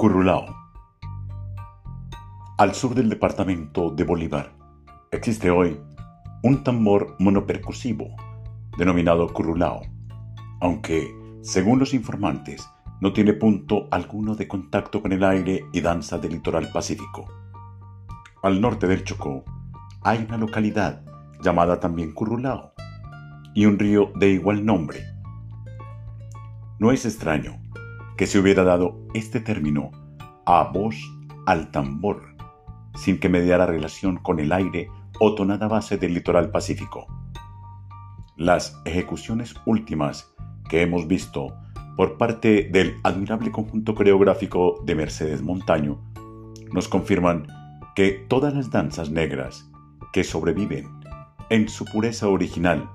Currulao. Al sur del departamento de Bolívar existe hoy un tambor monopercusivo denominado currulao, aunque, según los informantes, no tiene punto alguno de contacto con el aire y danza del litoral pacífico. Al norte del Chocó hay una localidad llamada también Currulao y un río de igual nombre. No es extraño que se hubiera dado este término a voz al tambor, sin que mediara relación con el aire o tonada base del litoral pacífico. Las ejecuciones últimas que hemos visto por parte del admirable conjunto coreográfico de Mercedes Montaño nos confirman que todas las danzas negras que sobreviven en su pureza original,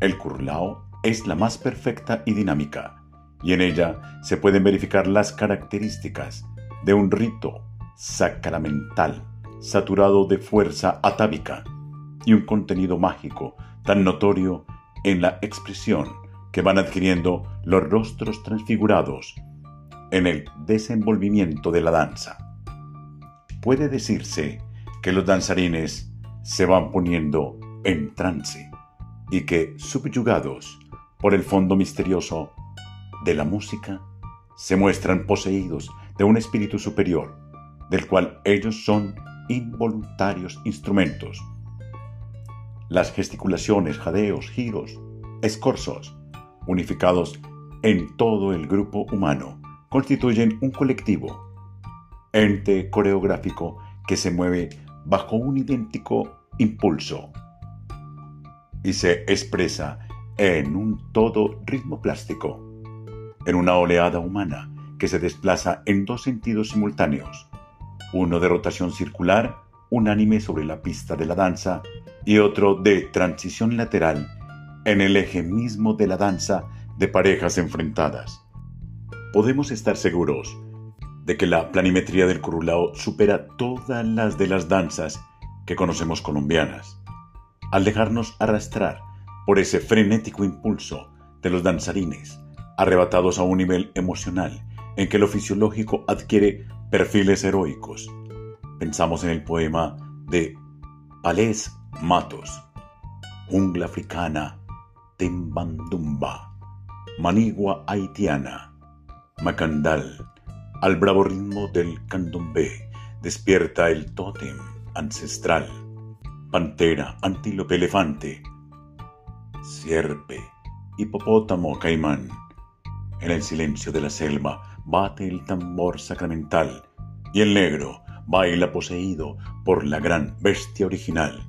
el curlao es la más perfecta y dinámica, y en ella se pueden verificar las características de un rito sacramental saturado de fuerza atávica y un contenido mágico tan notorio en la expresión que van adquiriendo los rostros transfigurados en el desenvolvimiento de la danza. Puede decirse que los danzarines se van poniendo en trance y que, subyugados por el fondo misterioso de la música se muestran poseídos de un espíritu superior, del cual ellos son involuntarios instrumentos. Las gesticulaciones, jadeos, giros, escorzos, unificados en todo el grupo humano, constituyen un colectivo, ente coreográfico que se mueve bajo un idéntico impulso y se expresa en un todo ritmo plástico en una oleada humana que se desplaza en dos sentidos simultáneos, uno de rotación circular, unánime sobre la pista de la danza, y otro de transición lateral en el eje mismo de la danza de parejas enfrentadas. Podemos estar seguros de que la planimetría del curulao supera todas las de las danzas que conocemos colombianas, al dejarnos arrastrar por ese frenético impulso de los danzarines, arrebatados a un nivel emocional en que lo fisiológico adquiere perfiles heroicos. Pensamos en el poema de Palés Matos, Jungla Africana, Tembandumba, Manigua Haitiana, Macandal, al bravo ritmo del candombe, despierta el tótem ancestral, pantera, antílope, elefante, sierpe, hipopótamo, caimán en el silencio de la selva bate el tambor sacramental y el negro baila poseído por la gran bestia original